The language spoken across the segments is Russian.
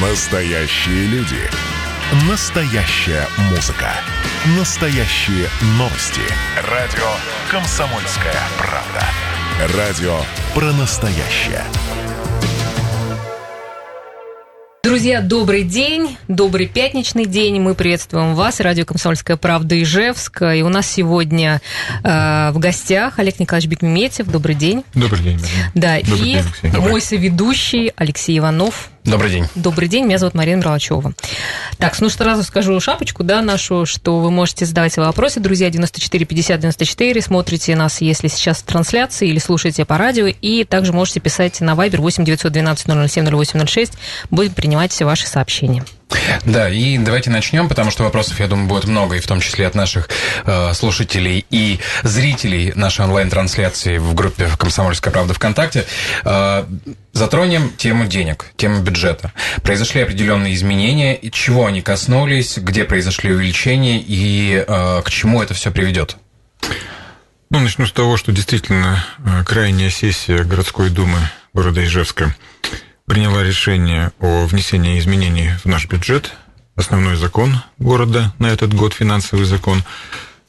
Настоящие люди. Настоящая музыка. Настоящие новости. Радио «Комсомольская правда». Радио про настоящее. Друзья, добрый день, добрый пятничный день. Мы приветствуем вас, радио «Комсомольская правда» Ижевск. И у нас сегодня э, в гостях Олег Николаевич Бекметьев. Добрый день. Добрый день, Марина. Да, Добрый и день, Алексей. мой соведущий Алексей Иванов. Добрый день. Добрый день, меня зовут Марина Мерлачева. Так, ну сразу скажу шапочку, да, нашу, что вы можете задавать свои вопросы, друзья, 94 50 94, смотрите нас, если сейчас в трансляции, или слушаете по радио, и также можете писать на Viber 8 912 007 0806, будем принимать все ваши сообщения. Да, и давайте начнем, потому что вопросов, я думаю, будет много, и в том числе от наших э, слушателей и зрителей нашей онлайн-трансляции в группе «Комсомольская правда ВКонтакте». Э, затронем тему денег, тему бюджета. Произошли определенные изменения, и чего они коснулись, где произошли увеличения и э, к чему это все приведет? Ну, начну с того, что действительно э, крайняя сессия городской думы города Ижевска приняла решение о внесении изменений в наш бюджет, основной закон города на этот год, финансовый закон.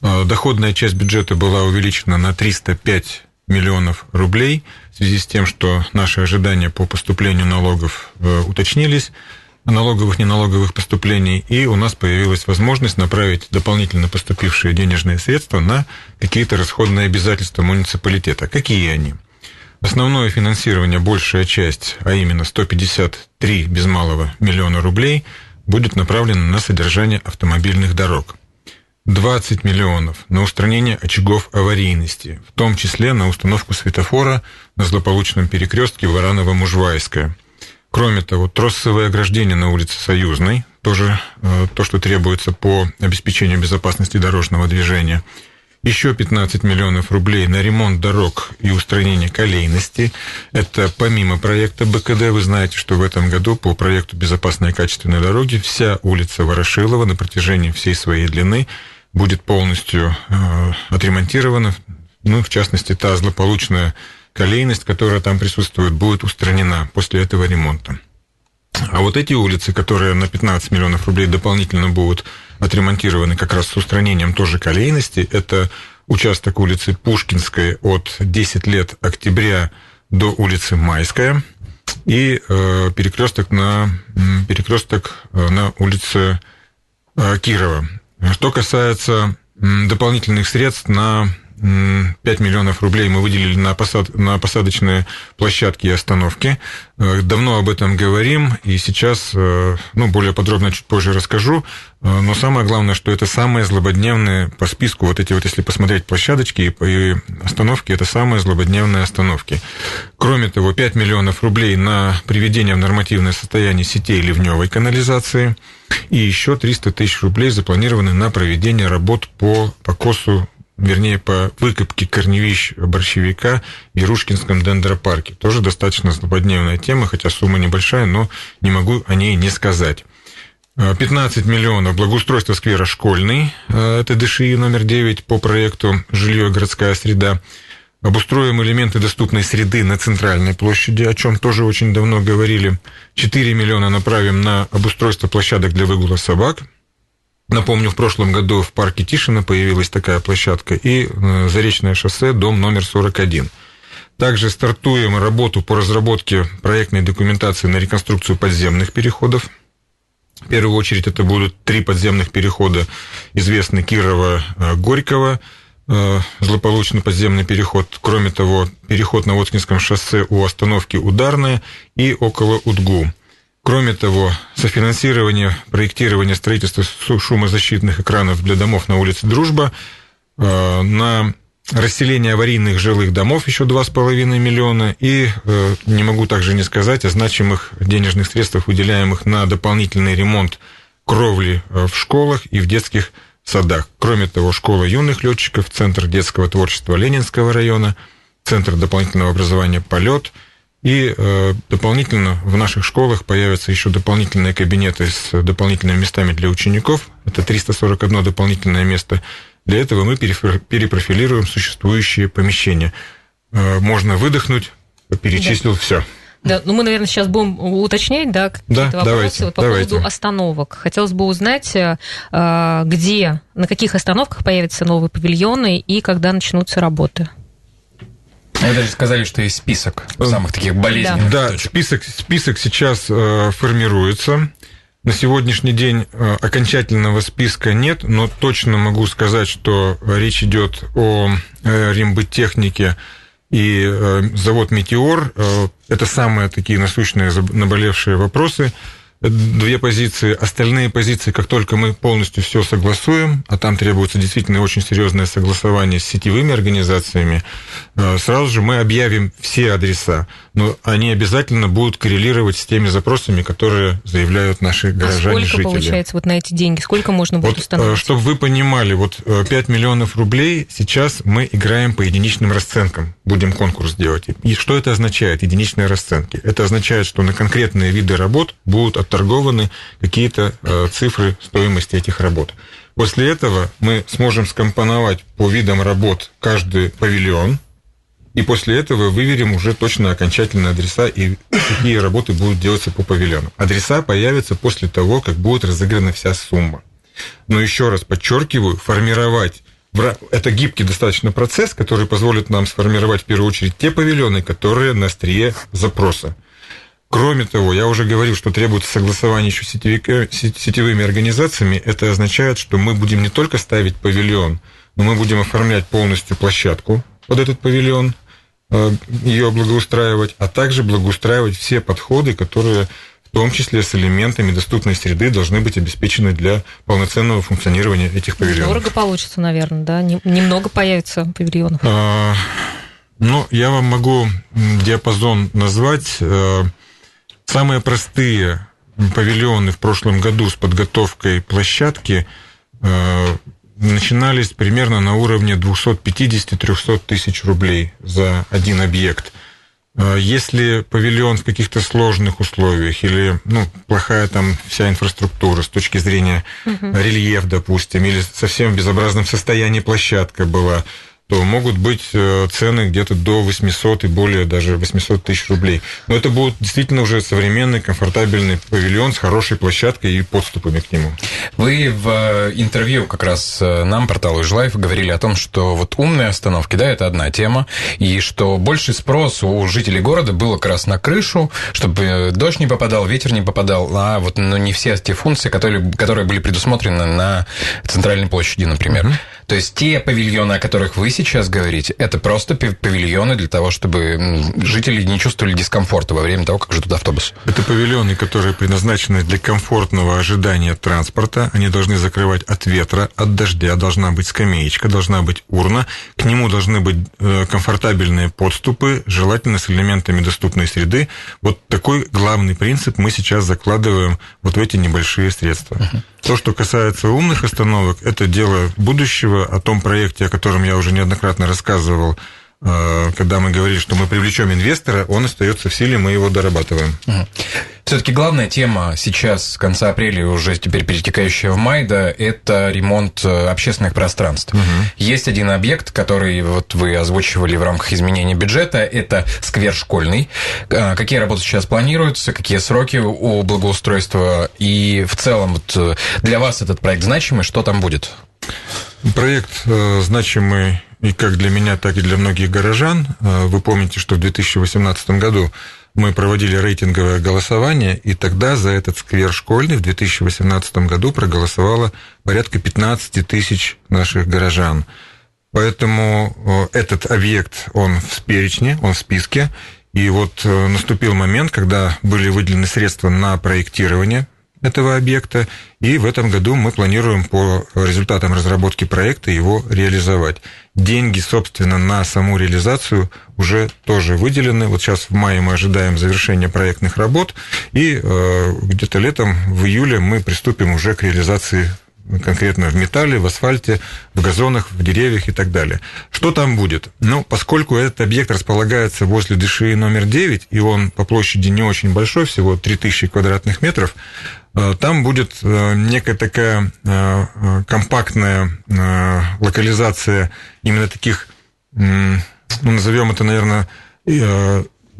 Э, Доходная часть бюджета была увеличена на 305 миллионов рублей в связи с тем, что наши ожидания по поступлению налогов э, уточнились, налоговых, неналоговых поступлений, и у нас появилась возможность направить дополнительно поступившие денежные средства на какие-то расходные обязательства муниципалитета. Какие они? Основное финансирование, большая часть, а именно 153 без малого миллиона рублей, будет направлено на содержание автомобильных дорог. 20 миллионов на устранение очагов аварийности, в том числе на установку светофора на злополучном перекрестке Вараново-Мужвайская. Кроме того, троссовое ограждение на улице Союзной, тоже э, то, что требуется по обеспечению безопасности дорожного движения – еще 15 миллионов рублей на ремонт дорог и устранение колейности. Это помимо проекта БКД. Вы знаете, что в этом году по проекту «Безопасные и качественные дороги» вся улица Ворошилова на протяжении всей своей длины будет полностью э, отремонтирована. Ну, в частности, та злополучная колейность, которая там присутствует, будет устранена после этого ремонта. А вот эти улицы, которые на 15 миллионов рублей дополнительно будут отремонтированы как раз с устранением тоже колейности, это участок улицы Пушкинской от 10 лет октября до улицы Майская и э, перекресток на перекресток э, на улице э, Кирова. Что касается дополнительных средств на 5 миллионов рублей мы выделили на, посад, на посадочные площадки и остановки. Э, давно об этом говорим, и сейчас, э, ну, более подробно чуть позже расскажу. Э, но самое главное, что это самые злободневные по списку, вот эти вот, если посмотреть площадочки и остановки, это самые злободневные остановки. Кроме того, 5 миллионов рублей на приведение в нормативное состояние сетей ливневой канализации, и еще 300 тысяч рублей запланированы на проведение работ по покосу вернее, по выкопке корневищ борщевика в Ярушкинском дендропарке. Тоже достаточно злободневная тема, хотя сумма небольшая, но не могу о ней не сказать. 15 миллионов благоустройство сквера «Школьный», это ДШИ номер 9 по проекту «Жилье и городская среда». Обустроим элементы доступной среды на центральной площади, о чем тоже очень давно говорили. 4 миллиона направим на обустройство площадок для выгула собак – Напомню, в прошлом году в парке Тишина появилась такая площадка и э, Заречное шоссе, дом номер 41. Также стартуем работу по разработке проектной документации на реконструкцию подземных переходов. В первую очередь это будут три подземных перехода, известный Кирова-Горького, э, злополучный подземный переход. Кроме того, переход на Воткинском шоссе у остановки Ударная и около Удгу. Кроме того, софинансирование проектирования строительства шумозащитных экранов для домов на улице Дружба, э, на расселение аварийных жилых домов еще 2,5 миллиона, и э, не могу также не сказать о значимых денежных средствах, выделяемых на дополнительный ремонт кровли э, в школах и в детских садах. Кроме того, школа юных летчиков, Центр детского творчества Ленинского района, Центр дополнительного образования «Полет», и э, дополнительно в наших школах появятся еще дополнительные кабинеты с дополнительными местами для учеников. Это 341 дополнительное место. Для этого мы перепрофилируем существующие помещения. Э, можно выдохнуть, перечислил да. все. Да, ну мы, наверное, сейчас будем уточнять, да, какие-то Да, вопросы давайте, вот по давайте. поводу остановок. Хотелось бы узнать, э, где, на каких остановках появятся новые павильоны и когда начнутся работы. Вы даже сказали, что есть список самых таких болезненных Да, точек. список, список сейчас э, формируется. На сегодняшний день э, окончательного списка нет, но точно могу сказать, что речь идет о э, и э, завод «Метеор». Э, это самые такие насущные заб- наболевшие вопросы. Две позиции. Остальные позиции, как только мы полностью все согласуем, а там требуется действительно очень серьезное согласование с сетевыми организациями, э, сразу же мы объявим все адреса, но они обязательно будут коррелировать с теми запросами, которые заявляют наши А горожане, сколько жители. получается вот на эти деньги? Сколько можно будет Вот, установить? чтобы вы понимали, вот э, 5 миллионов рублей сейчас мы играем по единичным расценкам, будем конкурс делать. И что это означает, единичные расценки? Это означает, что на конкретные виды работ будут отторгованы какие-то э, цифры стоимости этих работ. После этого мы сможем скомпоновать по видам работ каждый павильон, и после этого выверим уже точно окончательные адреса и какие работы будут делаться по павильону. Адреса появятся после того, как будет разыграна вся сумма. Но еще раз подчеркиваю, формировать это гибкий достаточно процесс, который позволит нам сформировать в первую очередь те павильоны, которые на острие запроса. Кроме того, я уже говорил, что требуется согласование еще с сетевика- сет- сетевыми организациями. Это означает, что мы будем не только ставить павильон, но мы будем оформлять полностью площадку под этот павильон, э, ее благоустраивать, а также благоустраивать все подходы, которые в том числе с элементами доступной среды должны быть обеспечены для полноценного функционирования этих павильонов. Дорого получится, наверное, да? Не- Немного появится павильонов. А, Ну, я вам могу диапазон назвать. Самые простые павильоны в прошлом году с подготовкой площадки э, начинались примерно на уровне 250-300 тысяч рублей за один объект. Э, Если павильон в каких-то сложных условиях или ну, плохая там вся инфраструктура с точки зрения рельеф, допустим, или совсем в безобразном состоянии площадка была, то могут быть э, цены где-то до 800 и более, даже 800 тысяч рублей. Но это будет действительно уже современный, комфортабельный павильон с хорошей площадкой и подступами к нему. Вы в э, интервью как раз э, нам, порталу Жилайф, говорили о том, что вот умные остановки, да, это одна тема, и что больший спрос у жителей города было как раз на крышу, чтобы дождь не попадал, ветер не попадал, а вот ну, не все те функции, которые, которые были предусмотрены на центральной площади, например. То есть те павильоны, о которых вы сейчас говорите, это просто пав- павильоны для того, чтобы жители не чувствовали дискомфорта во время того, как ждут автобус. Это павильоны, которые предназначены для комфортного ожидания транспорта. Они должны закрывать от ветра, от дождя. Должна быть скамеечка, должна быть урна. К нему должны быть э, комфортабельные подступы, желательно с элементами доступной среды. Вот такой главный принцип мы сейчас закладываем вот в эти небольшие средства. То, что касается умных остановок, это дело будущего. О том проекте, о котором я уже неоднократно рассказывал, когда мы говорили, что мы привлечем инвестора, он остается в силе, мы его дорабатываем. Все-таки главная тема сейчас, с конца апреля, уже теперь перетекающая в май, да, это ремонт э, общественных пространств. Есть один объект, который вот вы озвучивали в рамках изменения бюджета, это сквер школьный. Э, Какие работы сейчас планируются, какие сроки у благоустройства, и в целом вот э, для вас этот проект значимый, что там будет? Проект э, значимый и как для меня, так и для многих горожан. Э, Вы помните, что в 2018 году мы проводили рейтинговое голосование, и тогда за этот сквер школьный в 2018 году проголосовало порядка 15 тысяч наших горожан. Поэтому э, этот объект, он в перечне, он в списке. И вот э, наступил момент, когда были выделены средства на проектирование этого объекта, и в этом году мы планируем по результатам разработки проекта его реализовать. Деньги, собственно, на саму реализацию уже тоже выделены. Вот сейчас в мае мы ожидаем завершения проектных работ, и э, где-то летом, в июле, мы приступим уже к реализации конкретно в металле, в асфальте, в газонах, в деревьях и так далее. Что там будет? Ну, поскольку этот объект располагается возле ДШИ номер 9, и он по площади не очень большой, всего 3000 квадратных метров, э, там будет э, некая такая э, компактная локализация именно таких, ну, назовем это, наверное,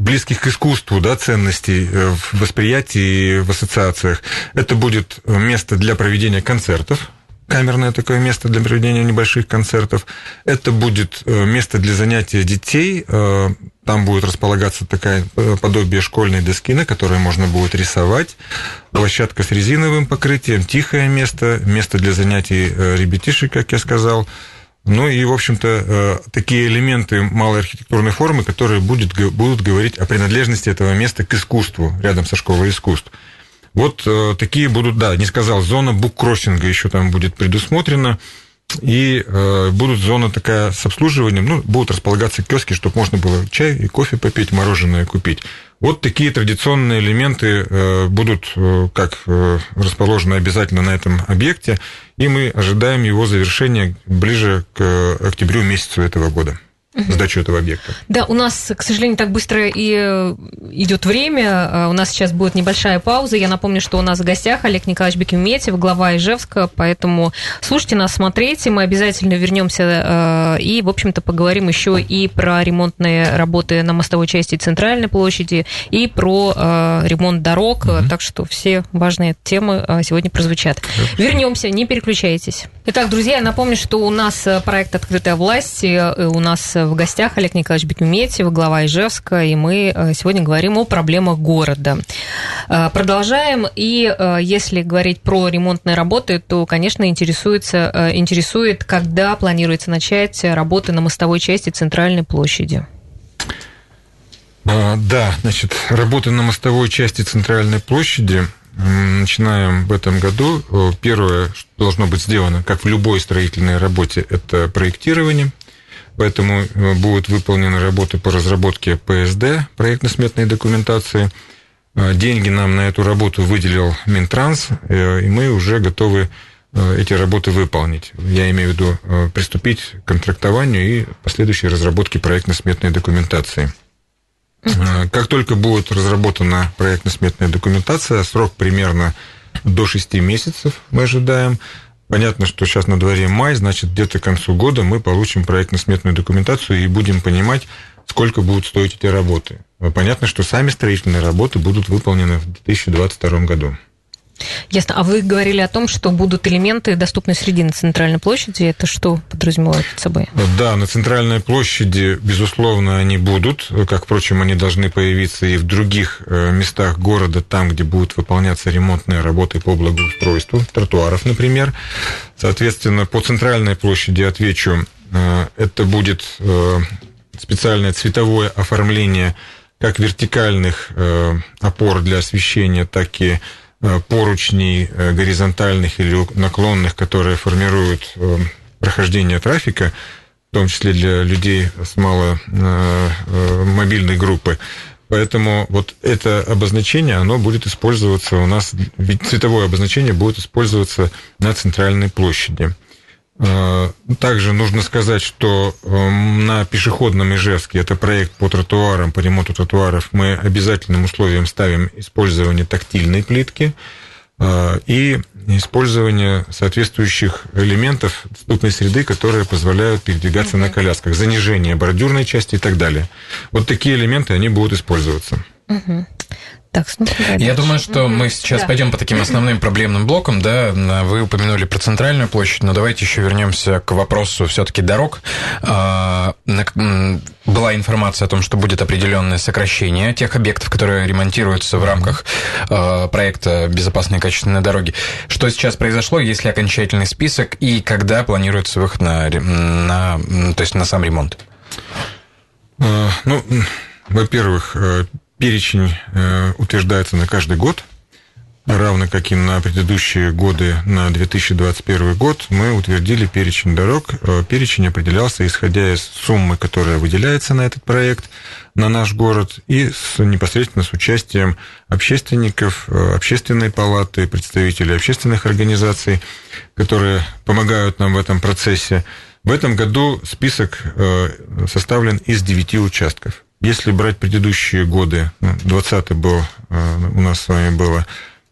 близких к искусству да, ценностей в восприятии, в ассоциациях. Это будет место для проведения концертов, камерное такое место для проведения небольших концертов. Это будет место для занятия детей. Там будет располагаться такая подобие школьной доски, на которой можно будет рисовать. Площадка с резиновым покрытием, тихое место, место для занятий ребятишек, как я сказал. Ну и, в общем-то, э, такие элементы малой архитектурной формы, которые будет, будут говорить о принадлежности этого места к искусству, рядом со школой искусств. Вот э, такие будут, да, не сказал, зона буккроссинга еще там будет предусмотрена. И э, будут зона такая с обслуживанием, ну, будут располагаться киоски, чтобы можно было чай и кофе попить, мороженое купить. Вот такие традиционные элементы э, будут э, как э, расположены обязательно на этом объекте, и мы ожидаем его завершения ближе к октябрю месяцу этого года сдачу этого объекта. Да, у нас, к сожалению, так быстро и э, идет время. А, у нас сейчас будет небольшая пауза. Я напомню, что у нас в гостях Олег Николаевич Бекиметьев, глава Ижевска, поэтому слушайте нас, смотрите. Мы обязательно вернемся э, и, в общем-то, поговорим еще и про ремонтные работы на мостовой части Центральной площади, и про э, ремонт дорог. Угу. Так что все важные темы сегодня прозвучат. Вернемся, не переключайтесь. Итак, друзья, я напомню, что у нас проект «Открытая власть». У нас в гостях Олег Николаевич Бекметьев, глава Ижевска, и мы э, сегодня говорим о проблемах города. Э, продолжаем, и э, если говорить про ремонтные работы, то, конечно, интересуется, интересует, когда планируется начать работы на мостовой части Центральной площади. А, да, значит, работы на мостовой части Центральной площади начинаем в этом году. Первое, что должно быть сделано, как в любой строительной работе, это проектирование – поэтому э, будут выполнены работы по разработке ПСД, проектно-сметной документации. Э, деньги нам на эту работу выделил Минтранс, э, и мы уже готовы эти работы выполнить. Я имею в виду приступить к контрактованию и последующей разработке проектно-сметной документации. Как только будет разработана проектно-сметная документация, срок примерно до 6 месяцев мы ожидаем, Понятно, что сейчас на дворе май, значит, где-то к концу года мы получим проектно-сметную документацию и будем понимать, сколько будут стоить эти работы. Понятно, что сами строительные работы будут выполнены в 2022 году. Ясно. А вы говорили о том, что будут элементы доступной среды на центральной площади. Это что подразумевает под собой? Да, на центральной площади, безусловно, они будут. Как, впрочем, они должны появиться и в других э, местах города, там, где будут выполняться ремонтные работы по благоустройству, тротуаров, например. Соответственно, по центральной площади, отвечу, э, это будет э, специальное цветовое оформление как вертикальных опор для освещения, так и поручней э, горизонтальных или наклонных, которые формируют э, прохождение трафика, в том числе для людей с маломобильной группы. Поэтому вот это обозначение, оно будет использоваться у нас, ведь цветовое обозначение будет использоваться на центральной площади. А, также нужно сказать, что эм, на пешеходном Ижевске, это проект по тротуарам, по ремонту тротуаров, мы обязательным условием ставим использование тактильной плитки а, и использование соответствующих элементов доступной среды, которые позволяют передвигаться на колясках, занижение бордюрной части и так далее. Вот такие элементы, они будут использоваться. Так, Я думаю, что мы сейчас да. пойдем по таким основным проблемным блокам. Да, вы упомянули про центральную площадь, но давайте еще вернемся к вопросу все-таки дорог. А, была информация о том, что будет определенное сокращение тех объектов, которые ремонтируются в рамках а, проекта «Безопасные и качественные дороги». Что сейчас произошло, есть ли окончательный список и когда планируется выход на, на, то есть на сам ремонт? А, ну, во-первых, э, Перечень э, утверждается на каждый год, равно как и на предыдущие годы, на 2021 год, мы утвердили перечень дорог. Э, перечень определялся исходя из суммы, которая выделяется на этот проект, на наш город, и с, непосредственно с участием общественников, э, общественной палаты, представителей общественных организаций, которые помогают нам в этом процессе. В этом году список составлен из девяти участков. Если брать предыдущие годы, 20 ну, был, э, у нас с вами было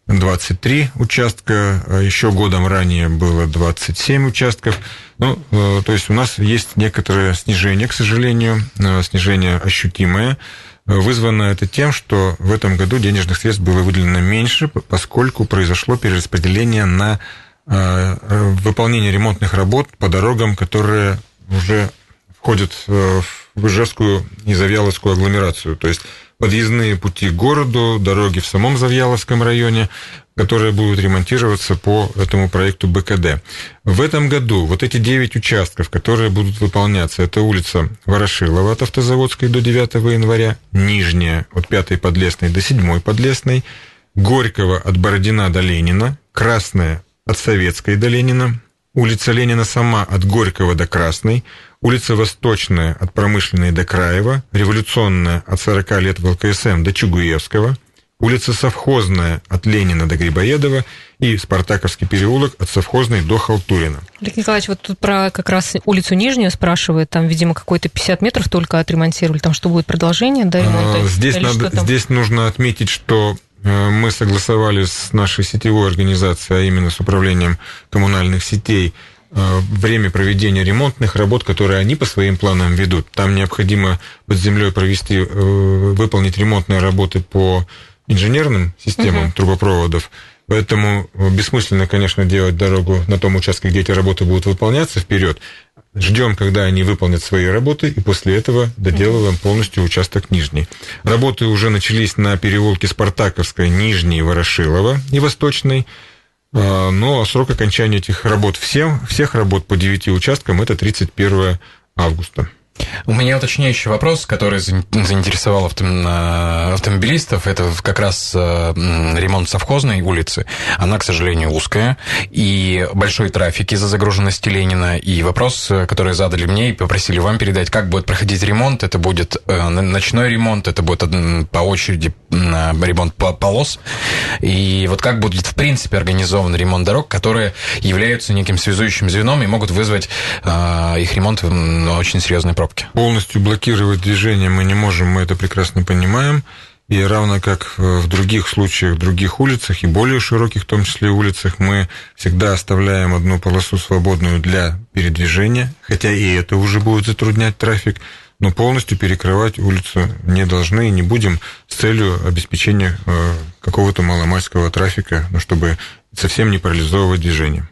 23 участка, а еще годом ранее было 27 участков. Ну, э, то есть у нас есть некоторое снижение, к сожалению, э, снижение ощутимое. Вызвано это тем, что в этом году денежных средств было выделено меньше, поскольку произошло перераспределение на выполнение ремонтных работ по дорогам, которые уже входят в Ижевскую и Завьяловскую агломерацию. То есть подъездные пути к городу, дороги в самом Завьяловском районе, которые будут ремонтироваться по этому проекту БКД. В этом году вот эти 9 участков, которые будут выполняться, это улица Ворошилова от Автозаводской до 9 января, Нижняя от 5 Подлесной до 7 Подлесной, Горького от Бородина до Ленина, Красная от Советской до Ленина, улица Ленина сама от Горького до Красной, улица Восточная от Промышленной до Краева, Революционная от 40 лет в ЛКСМ до Чугуевского, улица Совхозная от Ленина до Грибоедова и Спартаковский переулок от Совхозной до Халтурина. Олег Николаевич, вот тут про как раз улицу Нижнюю спрашивает, там, видимо, какой-то 50 метров только отремонтировали, там что будет продолжение, да, ремонта? А, здесь, надо, здесь нужно отметить, что э, мы согласовали с нашей сетевой организацией, а именно с управлением коммунальных сетей, время проведения ремонтных работ, которые они по своим планам ведут. Там необходимо под землей провести, э, выполнить ремонтные работы по инженерным системам угу. трубопроводов. Поэтому э, бессмысленно, конечно, делать дорогу на том участке, где эти работы будут выполняться вперед. Ждем, когда они выполнят свои работы, и после этого доделываем полностью участок Нижний. Работы уже начались на переулке Спартаковской, Нижней, Ворошилова и Восточной. А, но срок окончания этих работ всем, всех работ по 9 участкам это 31 августа. У меня уточняющий вопрос, который заинтересовал автомобилистов. Это как раз э, ремонт совхозной улицы. Она, к сожалению, узкая. И большой трафик из-за загруженности Ленина. И вопрос, э, который задали мне и попросили вам передать, как будет проходить ремонт. Это будет э, ночной ремонт, это будет по очереди ремонт полос. И вот как будет, в принципе, организован ремонт дорог, которые являются неким связующим звеном и могут вызвать их ремонт очень серьезный проблемы пробки. Полностью блокировать движение мы не можем, мы это прекрасно понимаем. И равно как в других случаях, в других улицах, и более широких, в том числе улицах, мы всегда оставляем одну полосу свободную для передвижения, хотя и это уже будет затруднять трафик, но полностью перекрывать улицу не должны и не будем с целью обеспечения э, какого-то маломальского трафика, ну, чтобы совсем не парализовывать движение.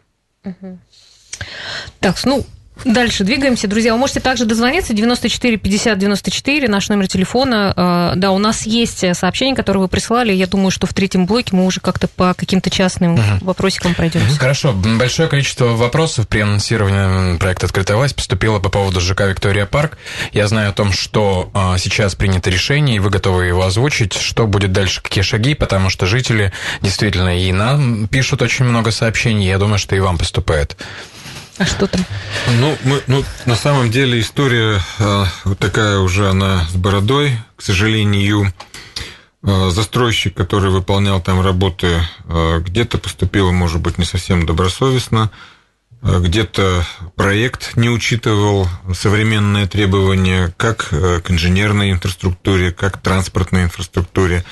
Так, ну, Дальше двигаемся. Друзья, вы можете также дозвониться 94 50 94, наш номер телефона. А, да, у нас есть сообщение, которое вы прислали. Я думаю, что в третьем блоке мы уже как-то по каким-то частным угу. вопросикам пройдем. Хорошо. Большое количество вопросов при анонсировании проекта «Открытая власть» поступило по поводу ЖК «Виктория Парк». Я знаю о том, что а, сейчас принято решение, и вы готовы его озвучить. Что будет дальше, какие шаги? Потому что жители действительно и нам пишут очень много сообщений. Я думаю, что и вам поступает. А что там? Ну, мы, ну, на самом деле история э, вот такая уже она с бородой, к сожалению. Э, застройщик, который выполнял там работы, э, где-то поступил, может быть, не совсем добросовестно, где-то проект не учитывал современные требования как к инженерной инфраструктуре, как к транспортной инфраструктуре.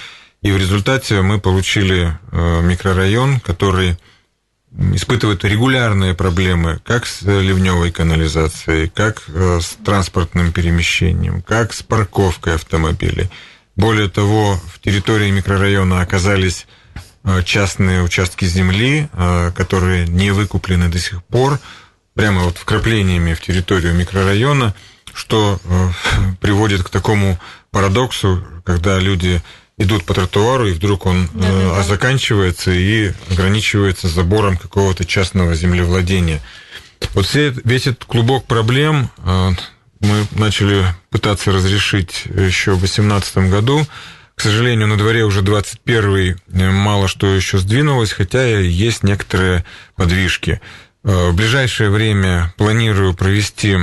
И в результате мы получили микрорайон, который испытывают регулярные проблемы как с ливневой канализацией, как э, с транспортным перемещением, как с парковкой автомобилей. Более того, в территории микрорайона оказались э, частные участки земли, э, которые не выкуплены до сих пор, прямо вот вкраплениями в территорию микрорайона, что приводит к такому парадоксу, когда люди идут по тротуару, и вдруг он да, да, да. заканчивается и ограничивается забором какого-то частного землевладения. Вот все, весь этот клубок проблем э, мы начали пытаться разрешить еще в 2018 году. К сожалению, на дворе уже 21 э, мало что еще сдвинулось, хотя есть некоторые подвижки. Э, в ближайшее время планирую провести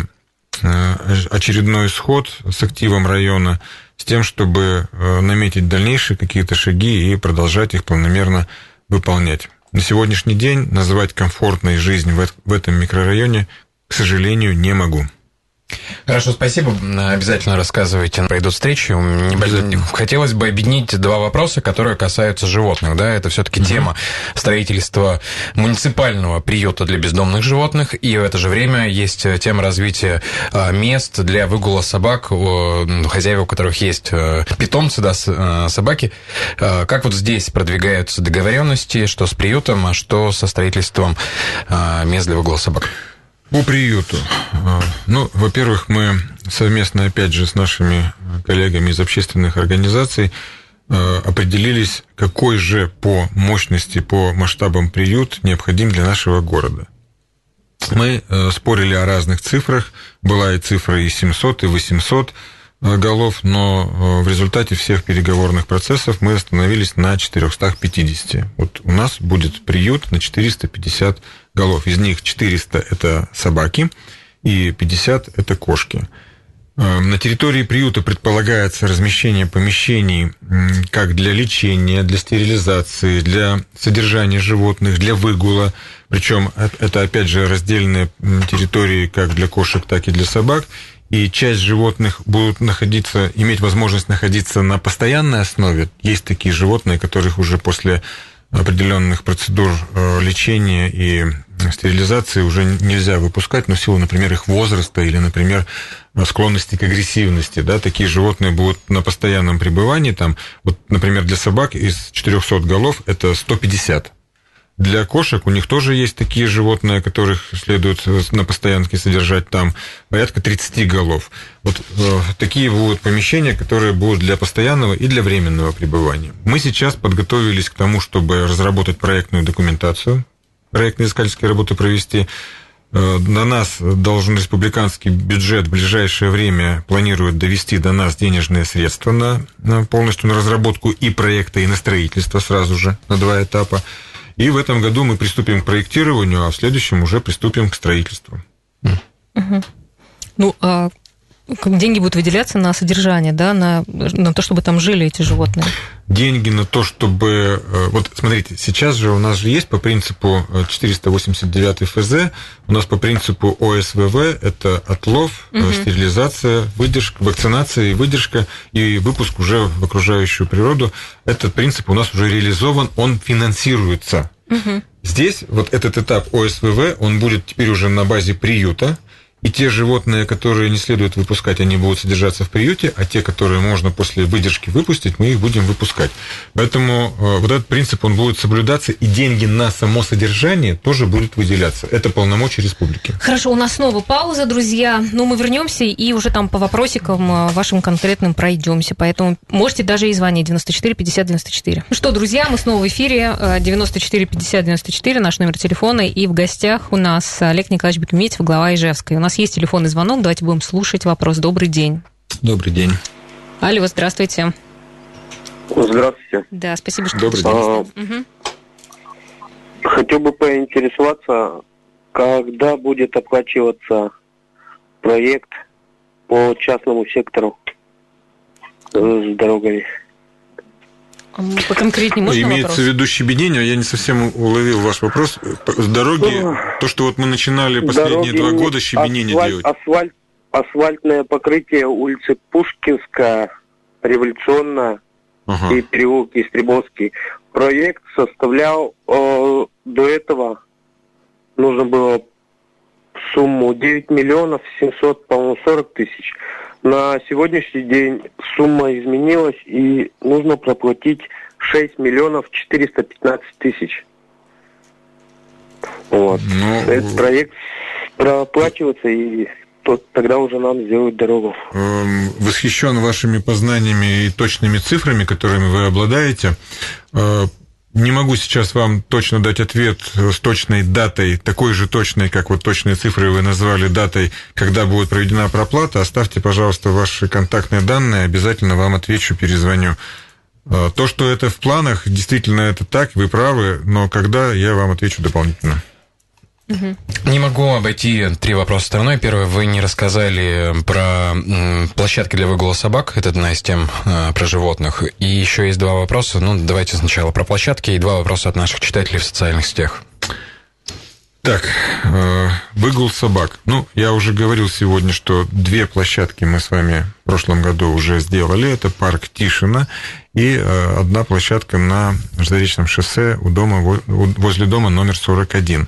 очередной сход с активом района с тем, чтобы э, наметить дальнейшие какие-то шаги и продолжать их планомерно выполнять. На сегодняшний день называть комфортной жизнь в этом микрорайоне, к сожалению, не могу. Хорошо, спасибо. Обязательно рассказывайте. Пройдут встречи. Хотелось бы объединить два вопроса, которые касаются животных. Да? Это все-таки угу. тема строительства муниципального приюта для бездомных животных. И в это же время есть тема развития а, мест для выгула собак, хозяева у которых есть э, питомцы, да, э, собаки. Как вот здесь продвигаются договоренности, что с приютом, а что со строительством мест для выгула собак? По приюту. А, ну, во-первых, мы совместно, опять же, с нашими коллегами из общественных организаций а, определились, какой же по мощности, по масштабам приют необходим для нашего города. Мы а, спорили о разных цифрах, была и цифра и 700, и 800 голов, но в результате всех переговорных процессов мы остановились на 450. Вот у нас будет приют на 450 голов. Из них 400 – это собаки, и 50 – это кошки. Эм, на территории приюта предполагается размещение помещений как для лечения, для стерилизации, для содержания животных, для выгула. Причем это, опять же, раздельные территории как для кошек, так и для собак. И часть животных будут находиться, иметь возможность находиться на постоянной основе. Есть такие животные, которых уже после определенных процедур э, лечения и стерилизации уже нельзя выпускать, но в силу, например, их возраста или, например, склонности к агрессивности, да, такие животные будут на постоянном пребывании, там, вот, например, для собак из 400 голов это 150 для кошек у них тоже есть такие животные, которых следует на постоянке содержать там порядка 30 голов. Вот э, такие будут помещения, которые будут для постоянного и для временного пребывания. Мы сейчас подготовились к тому, чтобы разработать проектную документацию, проектно-искательские работы провести. Э, на нас должен республиканский бюджет в ближайшее время планирует довести до нас денежные средства на, на полностью на разработку и проекта, и на строительство сразу же на два этапа. И в этом году мы приступим к проектированию, а в следующем уже приступим к строительству. Угу. Ну, а деньги будут выделяться на содержание, да, на, на то, чтобы там жили эти животные? Деньги на то, чтобы... Э, вот смотрите, сейчас же у нас же есть по принципу 489 э, ФЗ, у нас по принципу ОСВВ это отлов, угу. стерилизация, выдержка, вакцинация и выдержка, и выпуск уже в окружающую природу. Этот принцип у нас уже реализован, он финансируется. Угу. Здесь вот этот этап ОСВВ, он будет теперь уже на базе приюта, и те животные, которые не следует выпускать, они будут содержаться в приюте, а те, которые можно после выдержки выпустить, мы их будем выпускать. Поэтому э, вот этот принцип, он будет соблюдаться, и деньги на само содержание тоже будут выделяться. Это полномочия республики. Хорошо, у нас снова пауза, друзья. Ну, мы вернемся и уже там по вопросикам э, вашим конкретным пройдемся. Поэтому можете даже и звонить 94 50 94. Ну что, друзья, мы снова в эфире 94 50 94, наш номер телефона. И в гостях у нас Олег Николаевич Бекметьев, глава Ижевской. У нас нас есть телефонный звонок. Давайте будем слушать вопрос. Добрый день. Добрый день. Алло, здравствуйте. Здравствуйте. Да, спасибо, что Добрый день. А, угу. Хотел бы поинтересоваться, когда будет оплачиваться проект по частному сектору с дорогами? По конкретнее можно Имеется вопрос? в виду щебенение, я не совсем уловил ваш вопрос. С дороги, то, что вот мы начинали последние Дороги, два года щебенение асфальт, делать. Асфальт, асфальтное покрытие улицы Пушкинская, Революционная ага. и переулок Истребовский. Проект составлял э, до этого, нужно было сумму 9 миллионов 700, по-моему, 40 тысяч. На сегодняшний день сумма изменилась и нужно проплатить 6 миллионов 415 тысяч. Вот. Ну, Этот проект проплачивается и то тогда уже нам сделают дорогу. Эм, восхищен вашими познаниями и точными цифрами, которыми вы обладаете. Не могу сейчас вам точно дать ответ с точной датой, такой же точной, как вот точные цифры вы назвали датой, когда будет проведена проплата. Оставьте, пожалуйста, ваши контактные данные, обязательно вам отвечу, перезвоню. А, то, что это в планах, действительно это так, вы правы, но когда, я вам отвечу дополнительно. Не могу обойти три вопроса стороной. Первое, вы не рассказали про площадки для выгула собак. Это одна из тем э, про животных. И еще есть два вопроса. Ну, давайте сначала про площадки и два вопроса от наших читателей в социальных сетях. Так, э, выгул собак. Ну, я уже говорил сегодня, что две площадки мы с вами в прошлом году уже сделали. Это парк Тишина и э, одна площадка на Заречном шоссе у дома, возле дома номер 41.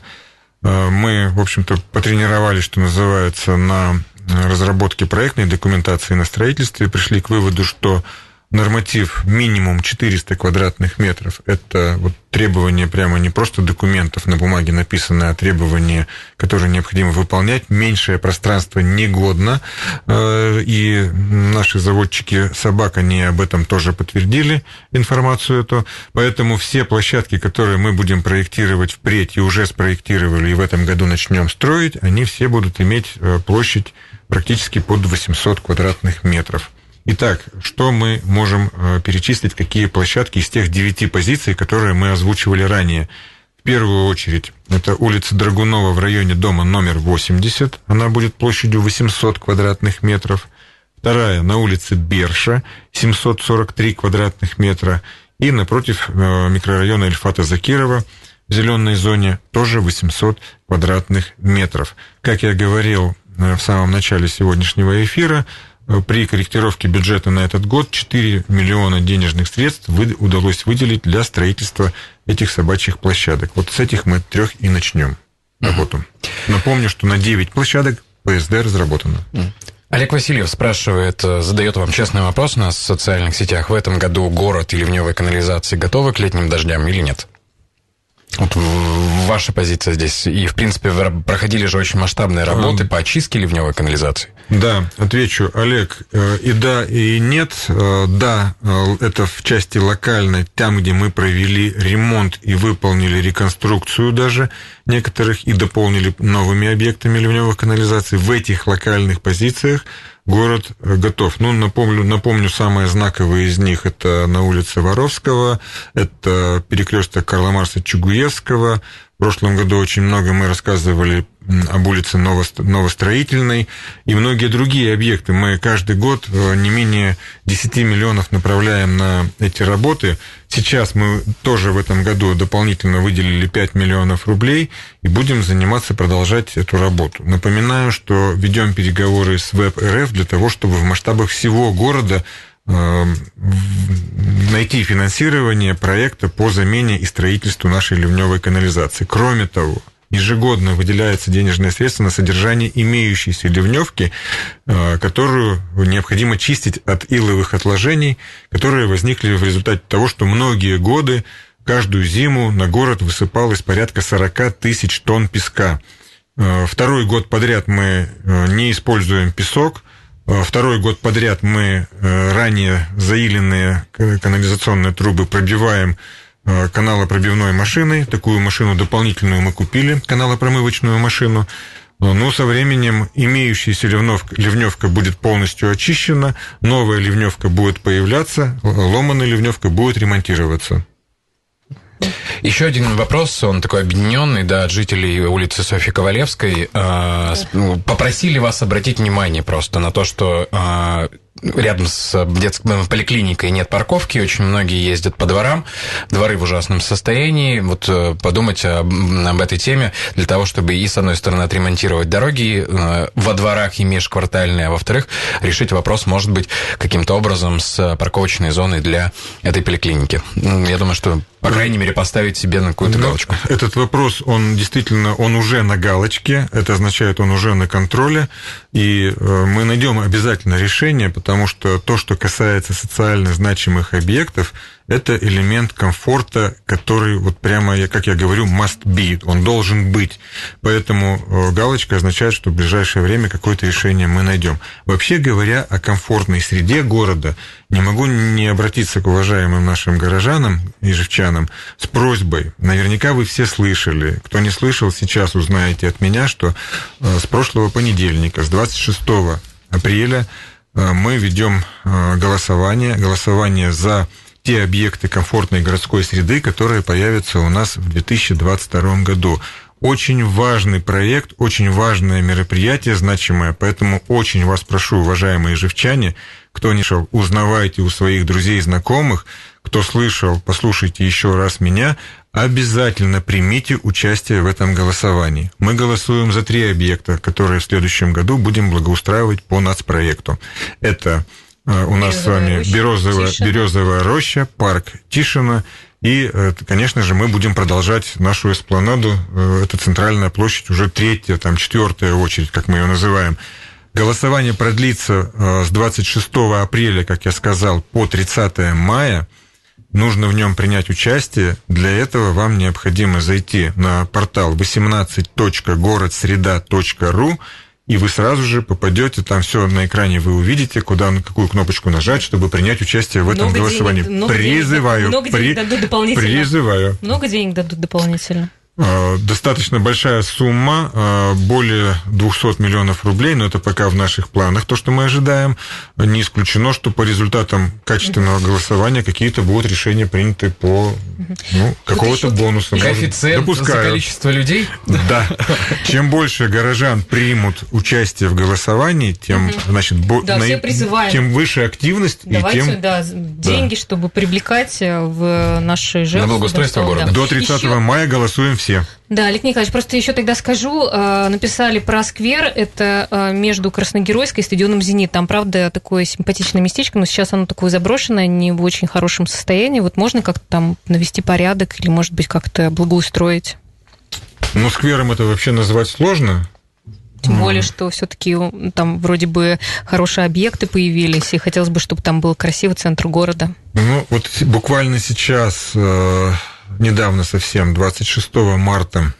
Э, мы, в общем-то, потренировались, что называется, на разработке проектной документации на строительстве, пришли к выводу, что норматив минимум 400 квадратных метров. Это вот требование прямо не просто документов на бумаге написанное, а требование, которое необходимо выполнять. Меньшее пространство негодно. Э, и наши заводчики собак, они об этом тоже подтвердили информацию эту. Поэтому все площадки, которые мы будем проектировать впредь и уже спроектировали, и в этом году начнем строить, они все будут иметь э, площадь практически под 800 квадратных метров. Итак, что мы можем э, перечислить, какие площадки из тех девяти позиций, которые мы озвучивали ранее? В первую очередь, это улица Драгунова в районе дома номер 80. Она будет площадью 800 квадратных метров. Вторая на улице Берша, 743 квадратных метра. И напротив э, микрорайона Эльфата Закирова в зеленой зоне тоже 800 квадратных метров. Как я говорил э, в самом начале сегодняшнего эфира, при корректировке бюджета на этот год 4 миллиона денежных средств удалось выделить для строительства этих собачьих площадок. Вот с этих мы трех и начнем работу. Напомню, что на 9 площадок ПСД разработано. Олег Васильев спрашивает, э, задает вам честный вопрос на социальных сетях. В этом году город и ливневая канализация готовы к летним дождям или нет? Вот ваша позиция здесь. И, в принципе, проходили же очень масштабные работы по очистке ливневой канализации. Да, отвечу, Олег. Э, и да, и нет. Э, да, э, это в части локальной, там, где мы провели ремонт и выполнили реконструкцию даже некоторых и дополнили новыми объектами ливневых канализаций. В этих локальных позициях город готов. Ну, напомню, напомню, самые знаковые из них это на улице Воровского, это перекресток Карла Марса Чугуевского. Прошлом году очень много мы рассказывали об улице Новостроительной и многие другие объекты. Мы каждый год э, не менее 10 миллионов направляем на эти работы. Сейчас мы тоже в этом году дополнительно выделили 5 миллионов рублей и будем заниматься, продолжать эту работу. Напоминаю, что ведем переговоры с ВЭБ-РФ для того, чтобы в масштабах всего города найти финансирование проекта по замене и строительству нашей ливневой канализации. Кроме того, ежегодно выделяется денежные средства на содержание имеющейся ливневки, э, которую необходимо чистить от иловых отложений, которые возникли в результате того, что многие годы, каждую зиму на город высыпалось порядка 40 тысяч тонн песка. Э, второй год подряд мы э, не используем песок, Второй год подряд мы ранее заиленные канализационные трубы пробиваем Э, каналопробивной машиной. Такую машину дополнительную мы купили, каналопромывочную машину. Но ну, со временем имеющаяся ливневка, ливневка будет полностью очищена, новая ливневка будет появляться, ломаная ливневка будет ремонтироваться. Еще один вопрос, он такой объединенный, да, от жителей улицы Софьи Ковалевской. Э, попросили вас обратить внимание просто на то, что э, рядом с детской поликлиникой нет парковки, очень многие ездят по дворам, дворы в ужасном состоянии. Вот э, подумать об, об этой теме для того, чтобы и, с одной стороны, отремонтировать дороги э, во дворах и межквартальные, а во-вторых, решить вопрос, может быть, каким-то образом с парковочной зоной для этой поликлиники. Я думаю, что, по крайней мере, поставить себе на какую-то ну, галочку. Этот вопрос, он действительно, он уже на галочке, это означает, он уже на контроле, и э, мы найдем обязательно решение, потому что то, что касается социально значимых объектов, это элемент комфорта, который вот прямо, как я говорю, must be, он должен быть. Поэтому э, галочка означает, что в ближайшее время какое-то решение мы найдем. Вообще говоря о комфортной среде города, не могу не обратиться к уважаемым нашим горожанам и живчанам с просьбой. Наверняка вы все слышали. Кто не слышал, сейчас узнаете от меня, что э, с прошлого понедельника, с 26 апреля, мы ведем голосование, голосование за те объекты комфортной городской среды, которые появятся у нас в 2022 году. Очень важный проект, очень важное мероприятие, значимое, поэтому очень вас прошу, уважаемые живчане, кто не шел, узнавайте у своих друзей и знакомых, кто слышал, послушайте еще раз меня, обязательно примите участие в этом голосовании. Мы голосуем за три объекта, которые в следующем году будем благоустраивать по нацпроекту. Это э, у нас с вами роща, березовая, Тишина. березовая роща, парк Тишина. И, э, конечно же, мы будем продолжать нашу эспланаду. Э, Это центральная площадь, уже третья, там, четвертая очередь, как мы ее называем. Голосование продлится с 26 апреля, как я сказал, по 30 мая. Нужно в нем принять участие. Для этого вам необходимо зайти на портал 18.городсреда.ру и вы сразу же попадете, там все на экране вы увидите, куда, на какую кнопочку нажать, чтобы принять участие в этом Много голосовании. денег- много денег- призываю, много денег при- дадут дополнительно. призываю. Много денег дадут дополнительно? Э, Достаточно большая сумма, э, более 200 миллионов рублей, но это пока в наших планах, то, что мы ожидаем. Не исключено, что по результатам качественного голосования какие-то будут решения приняты по ну, какого-то еще бонуса. Коэффициент за допускаю. количество людей? Да. Чем больше горожан примут участие в голосовании, тем, значит, бо- Да, призываем. тем выше активность, Давайте, и тем да, деньги, чтобы привлекать э, в наши жертвы. благоустройство Да, города. да. до 30 Ещё- мая голосуем все. Да, Олег Николаевич, просто еще тогда скажу, э, написали про сквер, это э, между Красногеройской и стадионом «Зенит». Там, правда, такое симпатичное местечко, но сейчас оно такое заброшенное, не в очень хорошем состоянии. Вот можно как-то там навести порядок или, может быть, как-то благоустроить? Ну, сквером это вообще назвать сложно. Тем более, что все-таки там вроде бы хорошие объекты появились, и хотелось бы, чтобы там был красивый центр города. Ну, вот буквально сейчас, э, недавно совсем, 26 марта,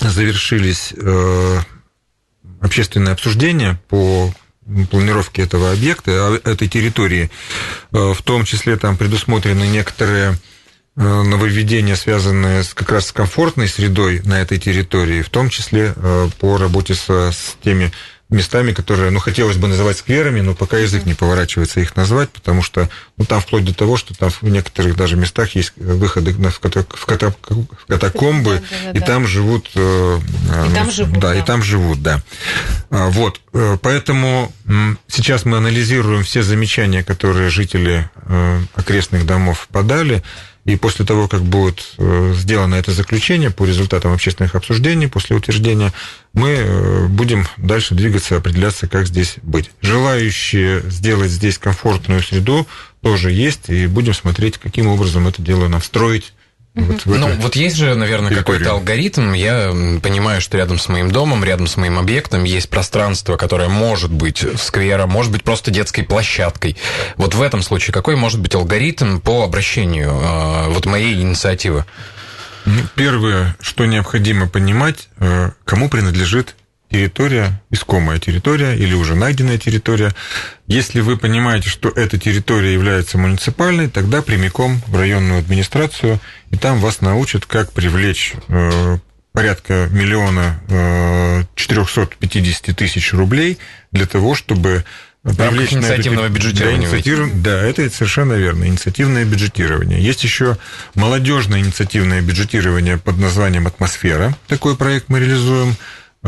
завершились э, общественные обсуждения по планировке этого объекта, а- этой территории. Э, В том числе там предусмотрены некоторые э, нововведения, связанные с, как раз с комфортной средой на этой территории, в том числе э, по работе со, с теми местами, которые, ну, хотелось бы называть скверами, но пока язык не поворачивается их назвать, потому что, ну, там вплоть до того, что там в некоторых даже местах есть выходы на, в, ката- в ката- в катакомбы, Да, да, да, и там живут... э, И ну, там живут, Да, да. и там живут, да. Вот, э, поэтому сейчас мы анализируем все замечания, которые жители э, окрестных домов подали, и после того, как будет э, сделано это заключение по результатам общественных обсуждений, после утверждения, мы э, будем дальше двигаться, определяться, как здесь быть. Желающие сделать здесь комфортную среду тоже есть, и будем смотреть, каким образом это дело нам встроить. Вот Ну, эту- вот есть же, наверное, какой-то алгоритм. Я понимаю, что рядом с моим домом, рядом с моим объектом есть пространство, которое может быть сквером, может быть просто детской площадкой. Вот в этом случае какой может быть алгоритм по обращению э, вот моей инициативы? Ну, Первое, что необходимо понимать, э, кому принадлежит территория, искомая территория или уже найденная территория. Если вы понимаете, что эта территория является муниципальной, тогда прямиком в районную администрацию, и там вас научат, как привлечь э, порядка миллиона э, 450 тысяч рублей для того, чтобы привлечь на инициативного бюджетирования инициатив- Да, это совершенно верно. Инициативное бюджетирование. Есть еще молодежное инициативное бюджетирование под названием «Атмосфера». Такой проект мы реализуем.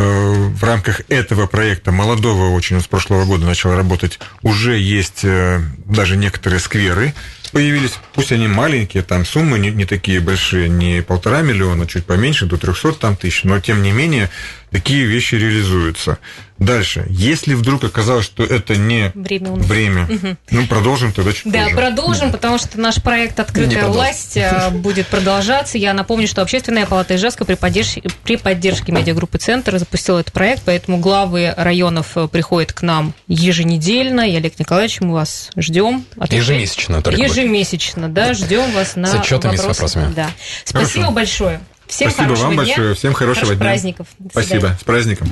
Э, В рамках этого проекта, молодого очень, он с прошлого года начал работать, уже есть э, даже некоторые скверы появились. Пусть они маленькие, там суммы не, не такие большие, не полтора миллиона, чуть поменьше, до 300 там тысяч, но тем не менее такие вещи реализуются. Дальше, если вдруг оказалось, что это не Время у нас. время, ну, продолжим тогда чуть Да, позже. продолжим, потому что наш проект «Открытая власть» э, будет продолжаться. Я напомню, что Общественная палата Ижевска при поддержке, при поддержке медиагруппы «Центр» запустила этот проект, поэтому главы районов э, приходят к нам еженедельно. И, Олег Николаевич, мы вас ждем. Ежемесячно только будет. Ежемесячно, да, ждем вас на С отчетами, с вопросы. вопросами. Да. Спасибо Хорошо. большое. Всем Спасибо вам дня. большое, всем хорошего хороших дня. праздников. До свидания. Спасибо, с праздником.